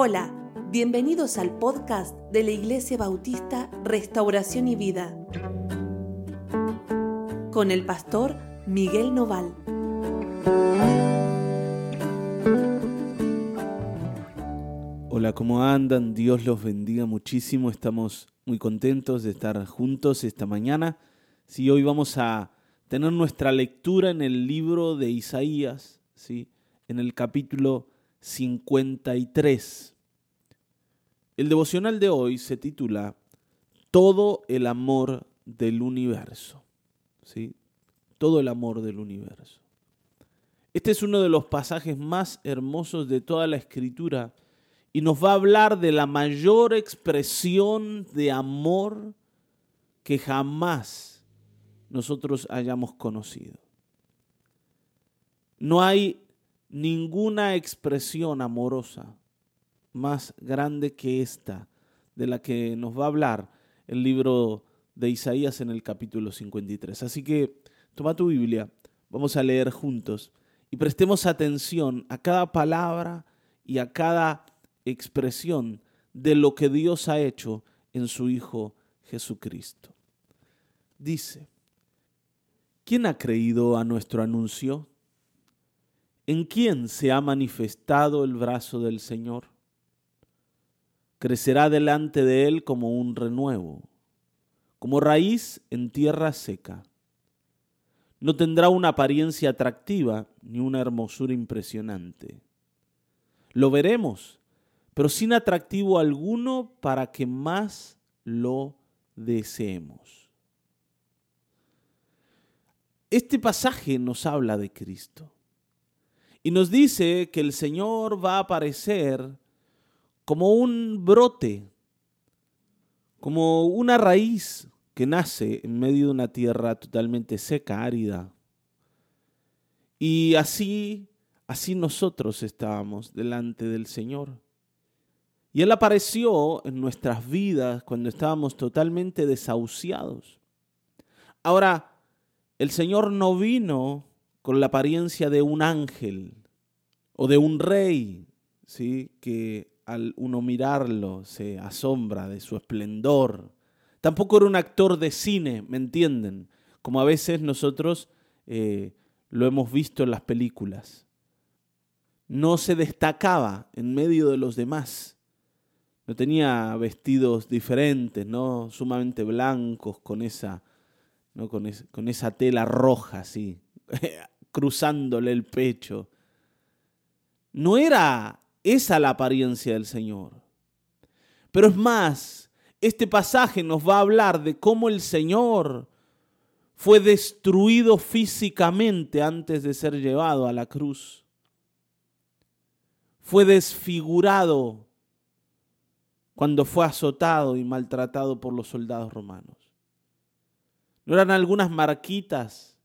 Hola, bienvenidos al podcast de la Iglesia Bautista Restauración y Vida con el pastor Miguel Noval. Hola, ¿cómo andan? Dios los bendiga muchísimo. Estamos muy contentos de estar juntos esta mañana. Sí, hoy vamos a tener nuestra lectura en el libro de Isaías, ¿sí? en el capítulo 53. El devocional de hoy se titula Todo el amor del universo. ¿Sí? Todo el amor del universo. Este es uno de los pasajes más hermosos de toda la escritura y nos va a hablar de la mayor expresión de amor que jamás nosotros hayamos conocido. No hay ninguna expresión amorosa más grande que esta, de la que nos va a hablar el libro de Isaías en el capítulo 53. Así que toma tu Biblia, vamos a leer juntos y prestemos atención a cada palabra y a cada expresión de lo que Dios ha hecho en su Hijo Jesucristo. Dice, ¿quién ha creído a nuestro anuncio? ¿En quién se ha manifestado el brazo del Señor? Crecerá delante de él como un renuevo, como raíz en tierra seca. No tendrá una apariencia atractiva ni una hermosura impresionante. Lo veremos, pero sin atractivo alguno para que más lo deseemos. Este pasaje nos habla de Cristo. Y nos dice que el Señor va a aparecer como un brote, como una raíz que nace en medio de una tierra totalmente seca, árida. Y así, así nosotros estábamos delante del Señor. Y Él apareció en nuestras vidas cuando estábamos totalmente desahuciados. Ahora, el Señor no vino con la apariencia de un ángel o de un rey, ¿sí? que al uno mirarlo se asombra de su esplendor. Tampoco era un actor de cine, ¿me entienden? Como a veces nosotros eh, lo hemos visto en las películas. No se destacaba en medio de los demás. No tenía vestidos diferentes, ¿no? Sumamente blancos, con esa, ¿no? con, con esa tela roja, así, cruzándole el pecho. No era esa la apariencia del Señor. Pero es más, este pasaje nos va a hablar de cómo el Señor fue destruido físicamente antes de ser llevado a la cruz. Fue desfigurado cuando fue azotado y maltratado por los soldados romanos. No eran algunas marquitas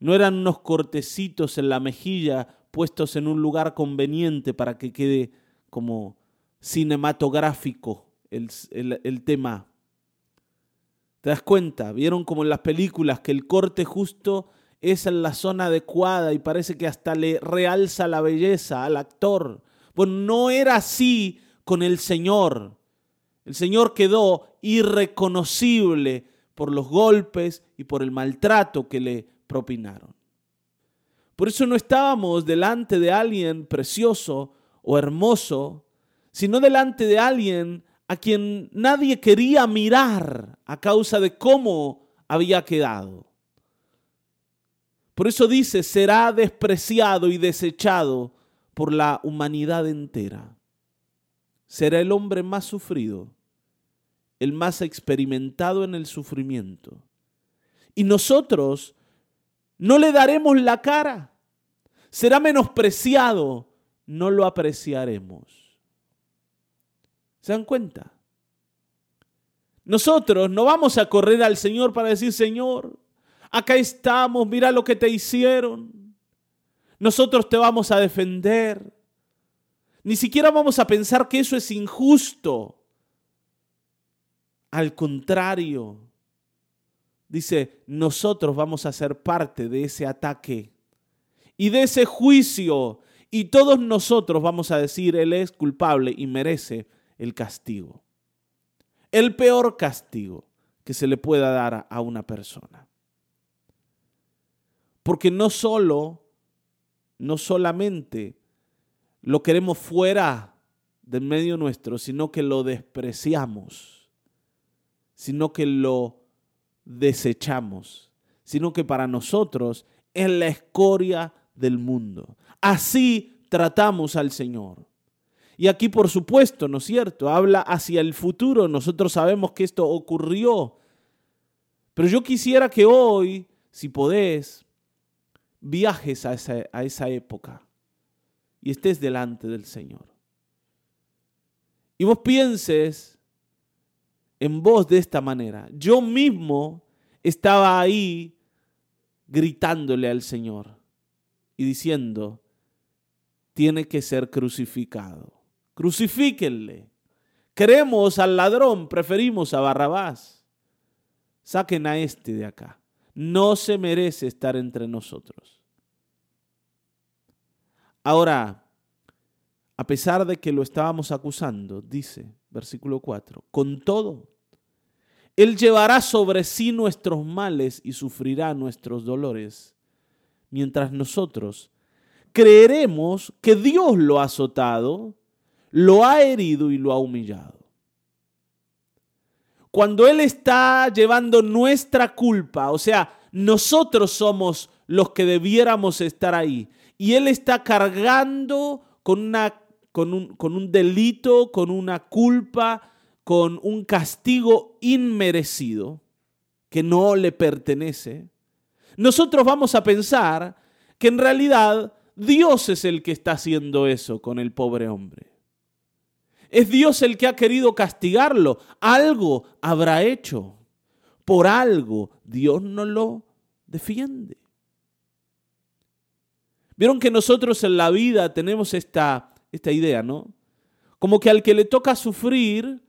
no eran unos cortecitos en la mejilla puestos en un lugar conveniente para que quede como cinematográfico el, el tema. ¿Te das cuenta? ¿Vieron como en las películas que el corte justo es en la zona adecuada y parece que hasta le realza la belleza al actor? Bueno, no era así con el Señor. El Señor quedó irreconocible por los golpes y por el maltrato que le propinaron. Por eso no estábamos delante de alguien precioso o hermoso, sino delante de alguien a quien nadie quería mirar a causa de cómo había quedado. Por eso dice, será despreciado y desechado por la humanidad entera. Será el hombre más sufrido, el más experimentado en el sufrimiento. Y nosotros no le daremos la cara. Será menospreciado, no lo apreciaremos. ¿Se dan cuenta? Nosotros no vamos a correr al Señor para decir, Señor, acá estamos, mira lo que te hicieron. Nosotros te vamos a defender. Ni siquiera vamos a pensar que eso es injusto. Al contrario, dice, nosotros vamos a ser parte de ese ataque y de ese juicio Y todos nosotros vamos a decir, Él es culpable y merece el castigo. El peor castigo que se le pueda dar a una persona. Porque no solo, no solamente lo queremos fuera del medio nuestro, sino que lo despreciamos, sino que lo desechamos, sino que para nosotros es la escoria del mundo. Así tratamos al Señor. Y aquí, por supuesto, ¿no es cierto? Habla hacia el futuro. Nosotros sabemos que esto ocurrió. Pero yo quisiera que hoy, si podés, viajes a esa, a esa época y estés delante del Señor. Y vos pienses en vos de esta manera. Yo mismo estaba ahí gritándole al Señor y diciendo, tiene que ser crucificado. Crucifíquenle. Queremos al ladrón, preferimos a Barrabás. Saquen a este de acá. No se merece estar entre nosotros. Ahora, a pesar de que lo estábamos acusando, dice versículo 4, con todo, Él llevará sobre sí nuestros males y sufrirá nuestros dolores, mientras nosotros creeremos que Dios lo ha azotado, lo ha herido y lo ha humillado. Cuando Él está llevando nuestra culpa, o sea, nosotros somos los que debiéramos estar ahí, y Él está cargando con una con un, con un delito, con una culpa, con un castigo inmerecido que no le pertenece, nosotros vamos a pensar que en realidad Dios es el que está haciendo eso con el pobre hombre. Es Dios el que ha querido castigarlo. Algo habrá hecho. Por algo Dios no lo defiende. Vieron que nosotros en la vida tenemos esta esta idea, ¿no? Como que al que le toca sufrir,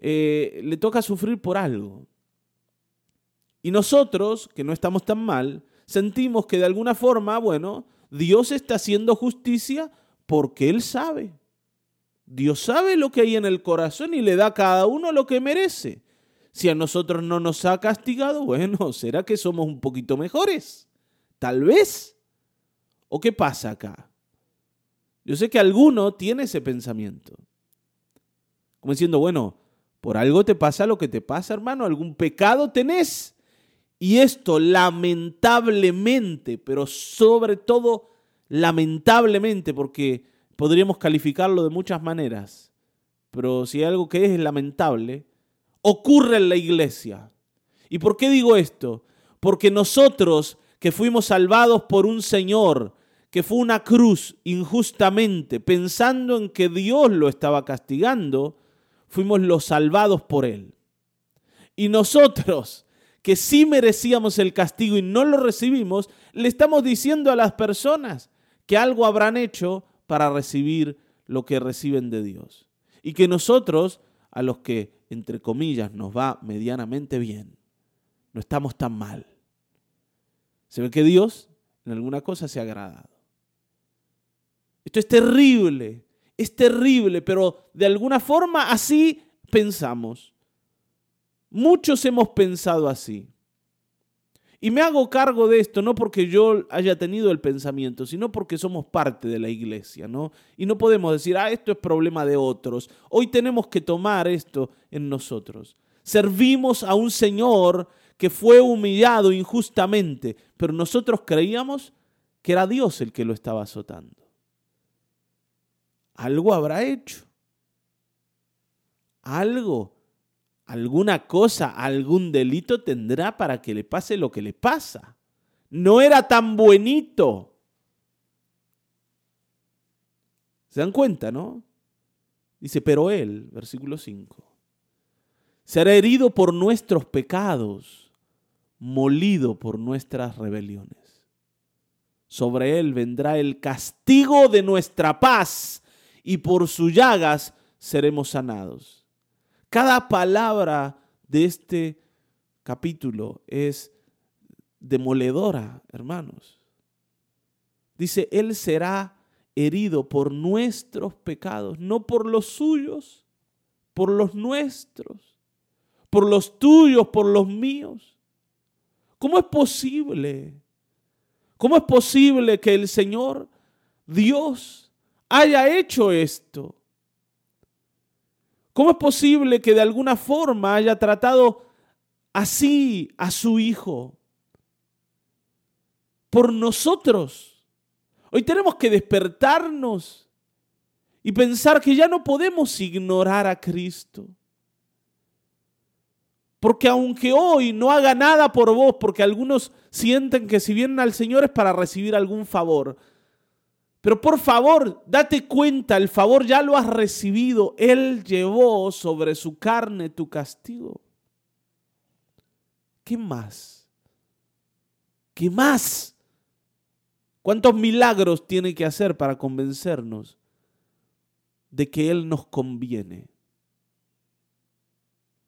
eh, le toca sufrir por algo. Y nosotros, que no estamos tan mal, sentimos que de alguna forma, bueno, Dios está haciendo justicia porque Él sabe. Dios sabe lo que hay en el corazón y le da a cada uno lo que merece. Si a nosotros no nos ha castigado, bueno, ¿será que somos un poquito mejores? Tal vez. ¿O qué pasa acá? Yo sé que alguno tiene ese pensamiento. Como diciendo, bueno, por algo te pasa lo que te pasa, hermano, algún pecado tenés. Y esto lamentablemente, pero sobre todo lamentablemente, porque podríamos calificarlo de muchas maneras, pero si hay algo que es lamentable, ocurre en la iglesia. ¿Y por qué digo esto? Porque nosotros que fuimos salvados por un Señor, que fue una cruz injustamente, pensando en que Dios lo estaba castigando, fuimos los salvados por Él. Y nosotros, que sí merecíamos el castigo y no lo recibimos, le estamos diciendo a las personas que algo habrán hecho para recibir lo que reciben de Dios. Y que nosotros, a los que, entre comillas, nos va medianamente bien, no estamos tan mal. Se ve que Dios en alguna cosa se ha agradado. Esto es terrible, es terrible, pero de alguna forma así pensamos. Muchos hemos pensado así. Y me hago cargo de esto, no porque yo haya tenido el pensamiento, sino porque somos parte de la iglesia, ¿no? Y no podemos decir, ah, esto es problema de otros. Hoy tenemos que tomar esto en nosotros. Servimos a un Señor que fue humillado injustamente, pero nosotros creíamos que era Dios el que lo estaba azotando algo habrá hecho. Algo, alguna cosa, algún delito tendrá para que le pase lo que le pasa. No era tan buenito. ¿Se dan cuenta, no? Dice, pero él, versículo 5, será herido por nuestros pecados, molido por nuestras rebeliones. Sobre él vendrá el castigo de nuestra paz y por sus llagas seremos sanados. Cada palabra de este capítulo es demoledora, hermanos. Dice, Él será herido por nuestros pecados, no por los suyos, por los nuestros, por los tuyos, por los míos. ¿Cómo es posible? ¿Cómo es posible que el Señor, Dios, haya hecho esto? ¿Cómo es posible que de alguna forma haya tratado así a su Hijo? Por nosotros. Hoy tenemos que despertarnos y pensar que ya no podemos ignorar a Cristo. Porque aunque hoy no haga nada por vos, porque algunos sienten que si vienen al Señor es para recibir algún favor, pero por favor, date cuenta, el favor ya lo has recibido. Él llevó sobre su carne tu castigo. ¿Qué más? ¿Qué más? ¿Cuántos milagros tiene que hacer para convencernos de que Él nos conviene?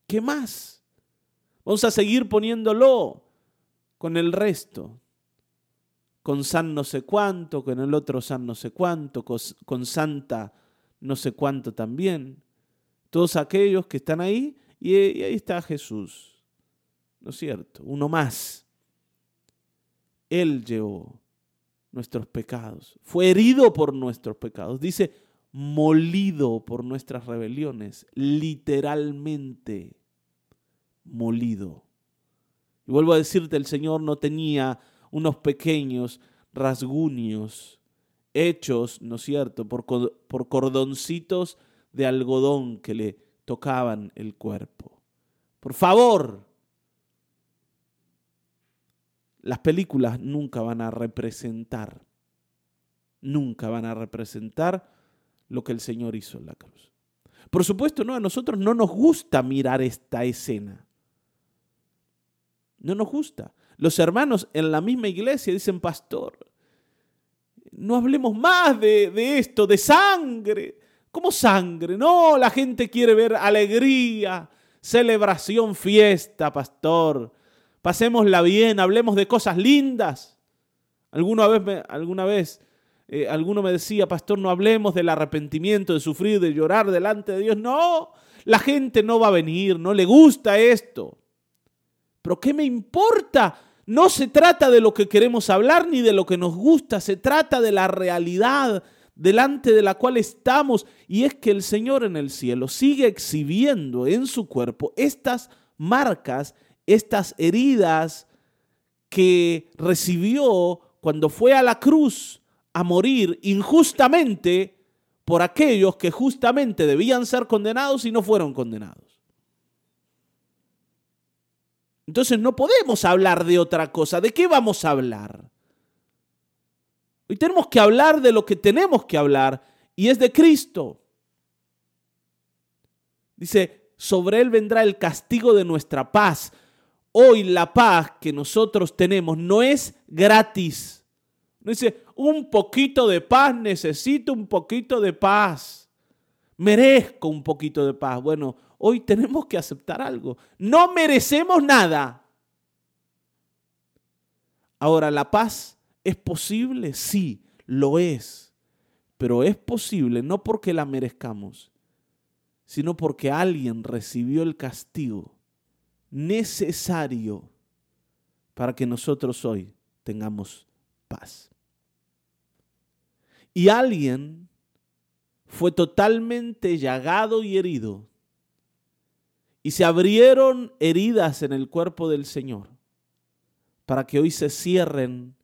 ¿Qué más? Vamos a seguir poniéndolo con el resto con San no sé cuánto, con el otro San no sé cuánto, con, Santa no sé cuánto también. Todos aquellos que están ahí y, ahí está Jesús. ¿No es cierto? Uno más. Él llevó nuestros pecados. Fue herido por nuestros pecados. Dice, molido por nuestras rebeliones. Literalmente molido. Y vuelvo a decirte, el Señor no tenía unos pequeños rasguños hechos, ¿no es cierto?, por, por cordoncitos de algodón que le tocaban el cuerpo. Por favor, las películas nunca van a representar, nunca van a representar lo que el Señor hizo en la cruz. Por supuesto, no, a nosotros no nos gusta mirar esta escena. No nos gusta. Los hermanos en la misma iglesia dicen, pastor, no hablemos más de, esto, de sangre. ¿Cómo sangre? No, la gente quiere ver alegría, celebración, fiesta, pastor. Pasémosla bien, hablemos de cosas lindas. Alguna vez, alguna vez eh, alguno me decía, pastor, no hablemos del arrepentimiento, de sufrir, de llorar delante de Dios. No, la gente no va a venir, no le gusta esto. Pero ¿qué me importa no se trata de lo que queremos hablar ni de lo que nos gusta, se trata de la realidad delante de la cual estamos y es que el Señor en el cielo sigue exhibiendo en su cuerpo estas marcas, estas heridas que recibió cuando fue a la cruz a morir injustamente por aquellos que justamente debían ser condenados y no fueron condenados. Entonces no podemos hablar de otra cosa. ¿De qué vamos a hablar? Hoy tenemos que hablar de lo que tenemos que hablar y es de Cristo. Dice, sobre Él vendrá el castigo de nuestra paz. Hoy la paz que nosotros tenemos no es gratis. No dice, un poquito de paz, necesito un poquito de paz. Merezco un poquito de paz. Bueno, hoy tenemos que aceptar algo. No merecemos nada. Ahora, ¿la paz es posible? Sí, lo es. Pero es posible no porque la merezcamos, sino porque alguien recibió el castigo necesario para que nosotros hoy tengamos paz. Y alguien fue totalmente llagado y herido y se abrieron heridas en el cuerpo del Señor para que hoy se cierren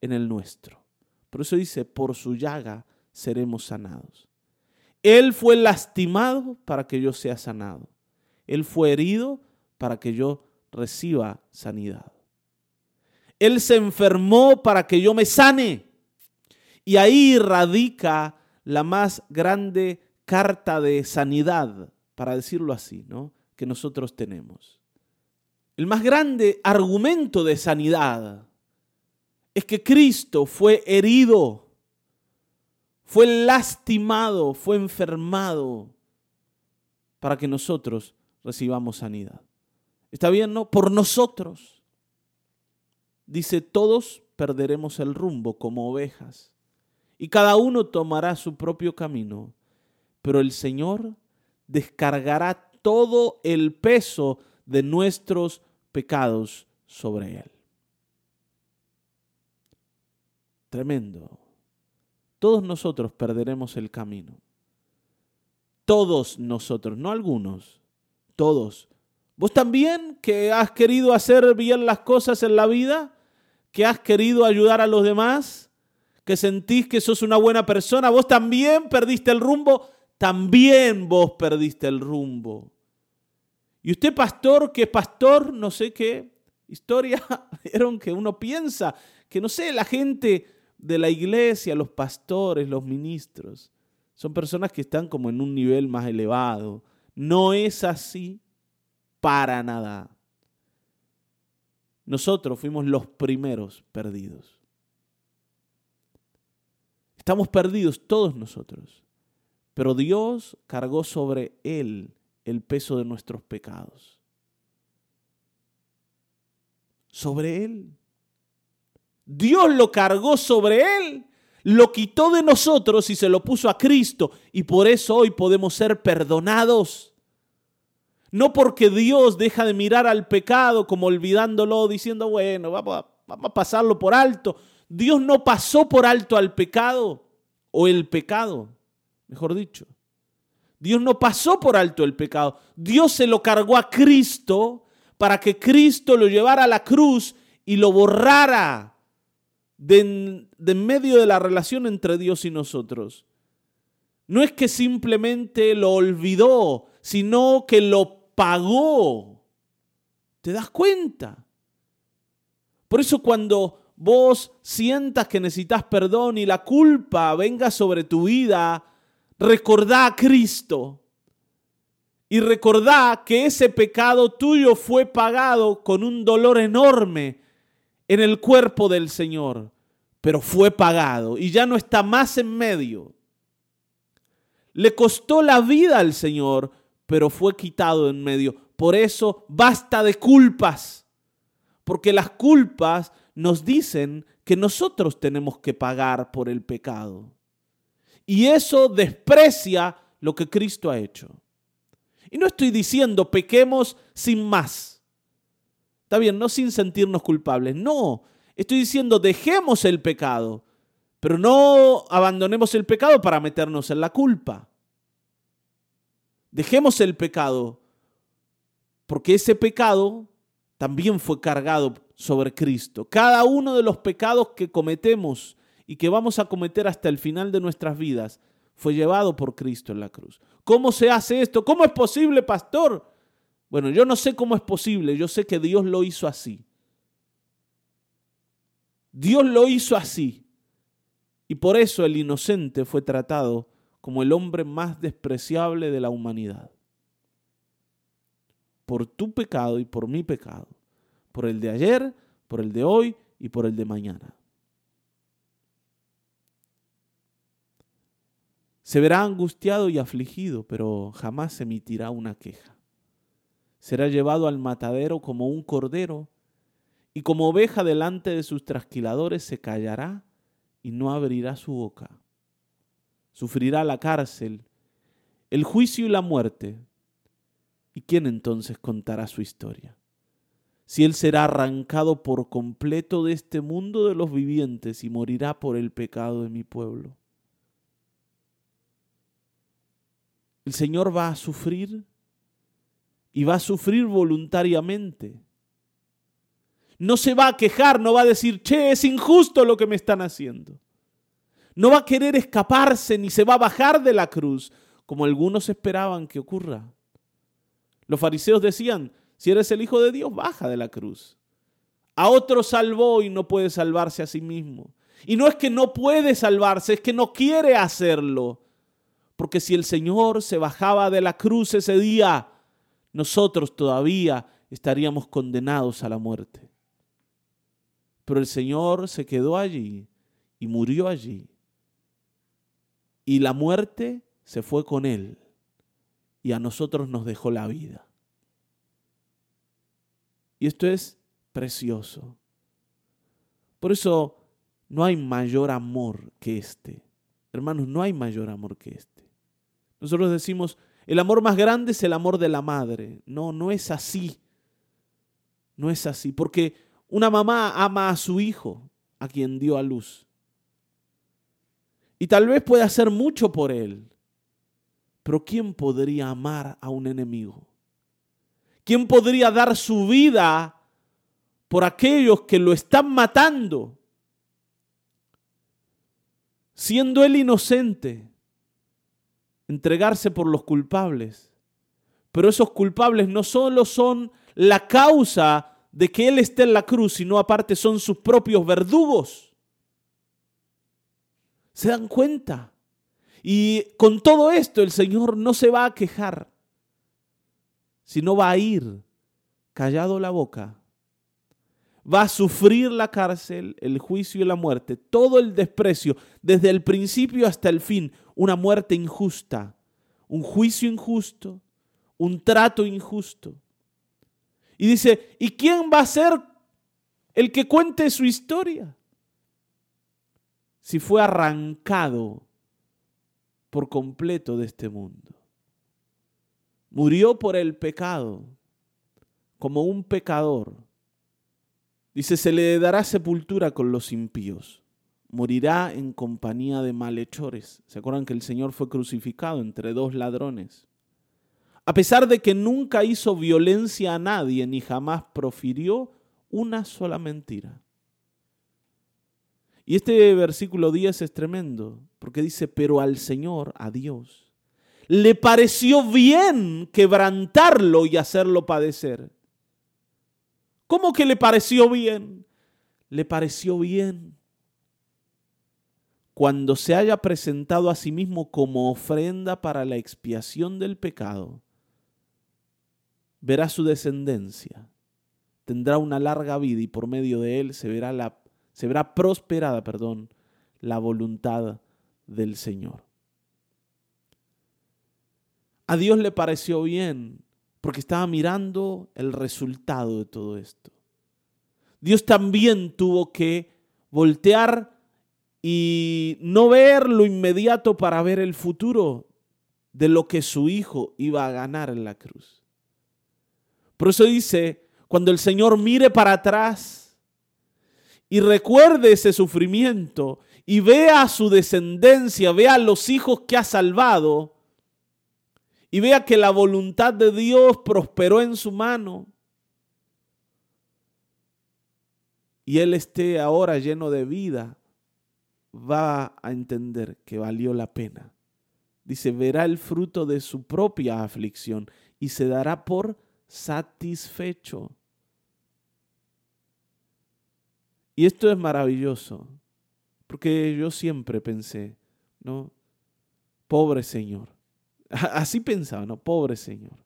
en el nuestro. Por eso dice, por su llaga seremos sanados. Él fue lastimado para que yo sea sanado. Él fue herido para que yo reciba sanidad. Él se enfermó para que yo me sane. Y ahí radica la más grande carta de sanidad, para decirlo así, ¿no? que nosotros tenemos. El más grande argumento de sanidad es que Cristo fue herido, fue lastimado, fue enfermado para que nosotros recibamos sanidad. ¿Está bien, no? Por nosotros. Dice, todos perderemos el rumbo como ovejas. Y cada uno tomará su propio camino, pero el Señor descargará todo el peso de nuestros pecados sobre Él. Tremendo. Todos nosotros perderemos el camino. Todos nosotros, no algunos, todos. ¿Vos también que has querido hacer bien las cosas en la vida? ¿Que has querido ayudar a los demás? ¿Que sentís que sos una buena persona? ¿Vos también perdiste el rumbo? También vos perdiste el rumbo. Y usted, pastor, que pastor, no sé qué historia, vieron que uno piensa que, no sé, la gente de la iglesia, los pastores, los ministros, son personas que están como en un nivel más elevado. No es así para nada. Nosotros fuimos los primeros perdidos. Estamos perdidos todos nosotros, pero Dios cargó sobre Él el peso de nuestros pecados. Sobre Él. Dios lo cargó sobre Él, lo quitó de nosotros y se lo puso a Cristo. Y por eso hoy podemos ser perdonados. No porque Dios deja de mirar al pecado como olvidándolo, diciendo, bueno, vamos a, vamos a pasarlo por alto. Dios no pasó por alto al pecado o el pecado, mejor dicho. Dios no pasó por alto el pecado. Dios se lo cargó a Cristo para que Cristo lo llevara a la cruz y lo borrara de, de medio de la relación entre Dios y nosotros. No es que simplemente lo olvidó, sino que lo pagó. ¿Te das cuenta? Por eso cuando vos sientas que necesitas perdón y la culpa venga sobre tu vida, recordá a Cristo y recordá que ese pecado tuyo fue pagado con un dolor enorme en el cuerpo del Señor, pero fue pagado y ya no está más en medio. Le costó la vida al Señor, pero fue quitado en medio. Por eso basta de culpas, porque las culpas nos dicen que nosotros tenemos que pagar por el pecado. Y eso desprecia lo que Cristo ha hecho. Y no estoy diciendo pequemos sin más. Está bien, no sin sentirnos culpables. No, estoy diciendo dejemos el pecado, pero no abandonemos el pecado para meternos en la culpa. Dejemos el pecado, porque ese pecado también fue cargado sobre Cristo. Cada uno de los pecados que cometemos y que vamos a cometer hasta el final de nuestras vidas fue llevado por Cristo en la cruz. ¿Cómo se hace esto? ¿Cómo es posible, pastor? Bueno, yo no sé cómo es posible, yo sé que Dios lo hizo así. Dios lo hizo así. Y por eso el inocente fue tratado como el hombre más despreciable de la humanidad. Por tu pecado y por mi pecado. Por el de ayer, por el de hoy y por el de mañana. Se verá angustiado y afligido, pero jamás emitirá una queja. Será llevado al matadero como un cordero, y como oveja delante de sus trasquiladores se callará y no abrirá su boca. Sufrirá la cárcel, el juicio y la muerte. ¿Y quién entonces contará su historia? Si él será arrancado por completo de este mundo de los vivientes y morirá por el pecado de mi pueblo. el Señor va a sufrir y va a sufrir voluntariamente. No se va a quejar, no va a decir, che, es injusto lo que me están haciendo. No va a querer escaparse ni se va a bajar de la cruz, como algunos esperaban que ocurra. Los fariseos decían, si eres el Hijo de Dios, baja de la cruz. A otro salvó y no puede salvarse a sí mismo. Y no es que no puede salvarse, es que no quiere hacerlo. Porque si el Señor se bajaba de la cruz ese día, nosotros todavía estaríamos condenados a la muerte. Pero el Señor se quedó allí y murió allí. Y la muerte se fue con Él y a nosotros nos dejó la vida. Y esto es precioso. Por eso no hay mayor amor que este Hermanos, no hay mayor amor que este. Nosotros decimos, el amor más grande es el amor de la madre. No, no es así. No es así, porque una mamá ama a su hijo, a quien dio a luz. Y tal vez pueda hacer mucho por él. Pero ¿quién podría amar a un enemigo? ¿Quién podría dar su vida por aquellos que lo están matando? Siendo él inocente, entregarse por los culpables. Pero esos culpables no solo son la causa de que él esté en la cruz, sino aparte son sus propios verdugos. ¿Se dan cuenta? Y con todo esto el Señor no se va a quejar, sino va a ir callado la boca. Va a sufrir la cárcel, el juicio y la muerte, todo el desprecio, desde el principio hasta el fin, una muerte injusta, un juicio injusto, un trato injusto. Y dice, ¿y quién va a ser el que cuente su historia? si fue arrancado por completo de este mundo. Murió por el pecado, como un pecador. Dice, se le dará sepultura con los impíos. Morirá en compañía de malhechores. ¿Se acuerdan que el Señor fue crucificado entre dos ladrones? A pesar de que nunca hizo violencia a nadie ni jamás profirió una sola mentira. Y este versículo 10 es tremendo, porque dice, pero al Señor, a Dios, le pareció bien quebrantarlo y hacerlo padecer. ¿Cómo que le pareció bien? Le pareció bien. Cuando se haya presentado a sí mismo como ofrenda para la expiación del pecado, verá su descendencia, tendrá una larga vida y por medio de él se verá la se verá prosperada, perdón, la voluntad del Señor. A Dios le pareció bien porque estaba mirando el resultado de todo esto. Dios también tuvo que voltear y no ver lo inmediato para ver el futuro de lo que su hijo iba a ganar en la cruz. Por eso dice, cuando el Señor mire para atrás, y recuerde ese sufrimiento y vea su descendencia, vea los hijos que ha salvado y vea que la voluntad de Dios prosperó en su mano y él esté ahora lleno de vida, va a entender que valió la pena. Dice, verá el fruto de su propia aflicción y se dará por satisfecho. Y esto es maravilloso, porque yo siempre pensé, ¿no? Pobre Señor. Así pensaba, ¿no? Pobre Señor.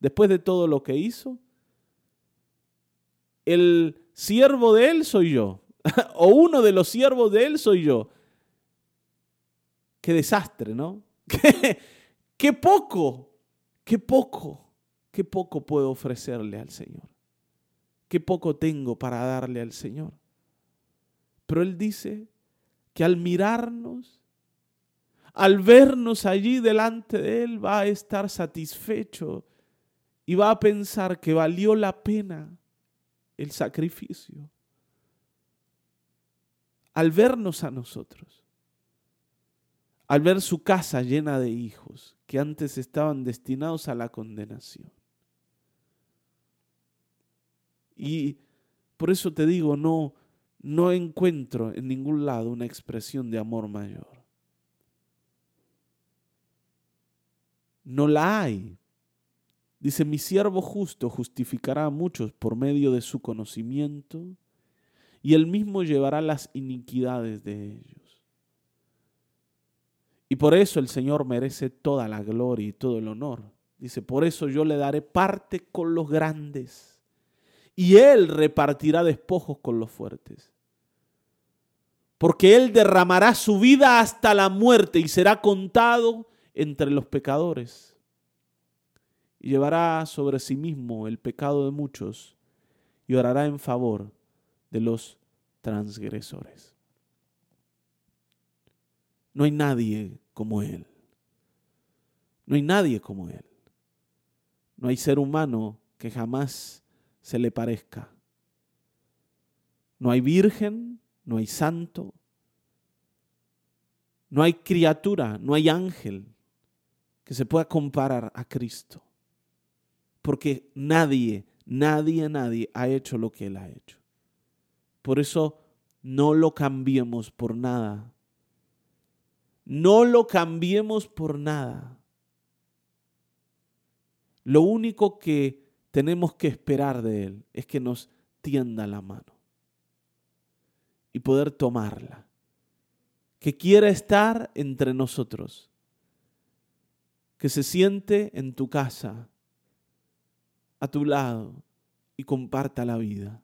Después de todo lo que hizo, el siervo de Él soy yo, o uno de los siervos de Él soy yo. Qué desastre, ¿no? Qué, qué poco, qué poco, qué poco puedo ofrecerle al Señor. Qué poco tengo para darle al Señor. Pero Él dice que al mirarnos, al vernos allí delante de Él, va a estar satisfecho y va a pensar que valió la pena el sacrificio. Al vernos a nosotros, al ver su casa llena de hijos que antes estaban destinados a la condenación. Y por eso te digo, no, no encuentro en ningún lado una expresión de amor mayor. No la hay. Dice, mi siervo justo justificará a muchos por medio de su conocimiento y él mismo llevará las iniquidades de ellos. Y por eso el Señor merece toda la gloria y todo el honor. Dice, por eso yo le daré parte con los grandes y él repartirá despojos con los fuertes. Porque él derramará su vida hasta la muerte y será contado entre los pecadores. Y llevará sobre sí mismo el pecado de muchos y orará en favor de los transgresores. No hay nadie como Él. No hay nadie como Él. No hay ser humano que jamás se le parezca. No hay virgen, no hay santo, no hay criatura, no hay ángel que se pueda comparar a Cristo. Porque nadie, nadie, nadie ha hecho lo que Él ha hecho. Por eso no lo cambiemos por nada. No lo cambiemos por nada. Lo único que tenemos que esperar de Él es que nos tienda la mano y poder tomarla. Que quiera estar entre nosotros. Que se siente en tu casa, a tu lado y comparta la vida.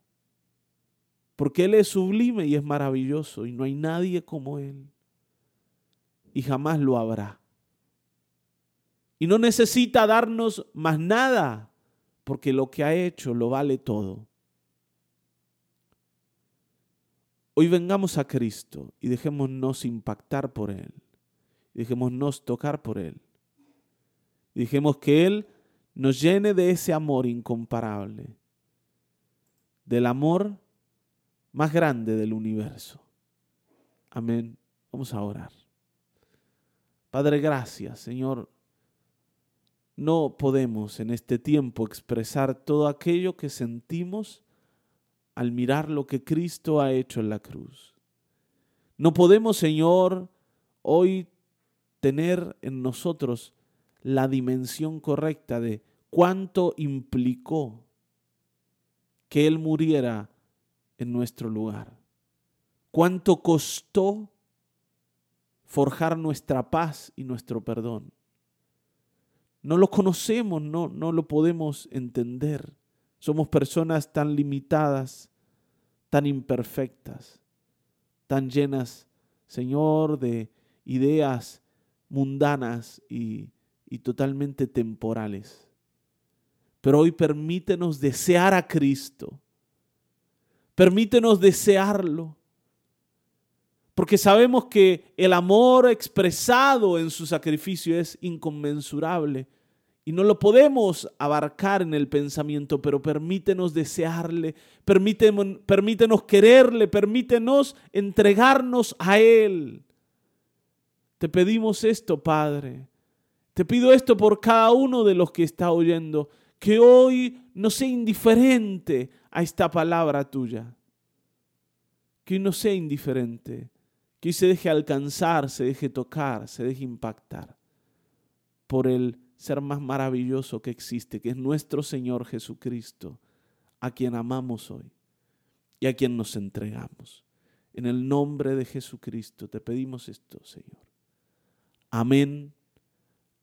Porque Él es sublime y es maravilloso y no hay nadie como Él. Y jamás lo habrá. Y no necesita darnos más nada, porque lo que ha hecho lo vale todo. Hoy vengamos a Cristo y dejémonos impactar por Él. Dejémonos tocar por Él. Y dejemos que Él nos llene de ese amor incomparable. Del amor más grande del universo. Amén. Vamos a orar. Padre, gracias, Señor. No podemos en este tiempo expresar todo aquello que sentimos al mirar lo que Cristo ha hecho en la cruz. No podemos, Señor, hoy tener en nosotros la dimensión correcta de cuánto implicó que Él muriera en nuestro lugar. Cuánto costó forjar nuestra paz y nuestro perdón. No lo conocemos, no, no lo podemos entender. Somos personas tan limitadas, tan imperfectas, tan llenas, Señor, de ideas mundanas y, y totalmente temporales. Pero hoy permítenos desear a Cristo. Permítenos desearlo. Porque sabemos que el amor expresado en su sacrificio es inconmensurable y no lo podemos abarcar en el pensamiento, pero permítenos desearle, permítenos, permítenos quererle, permítenos entregarnos a Él. Te pedimos esto, Padre. Te pido esto por cada uno de los que está oyendo, que hoy no sea indiferente a esta palabra tuya. Que no sea indiferente, que se deje alcanzar, se deje tocar, se deje impactar por el ser más maravilloso que existe, que es nuestro Señor Jesucristo, a quien amamos hoy y a quien nos entregamos. En el nombre de Jesucristo te pedimos esto, Señor. Amén,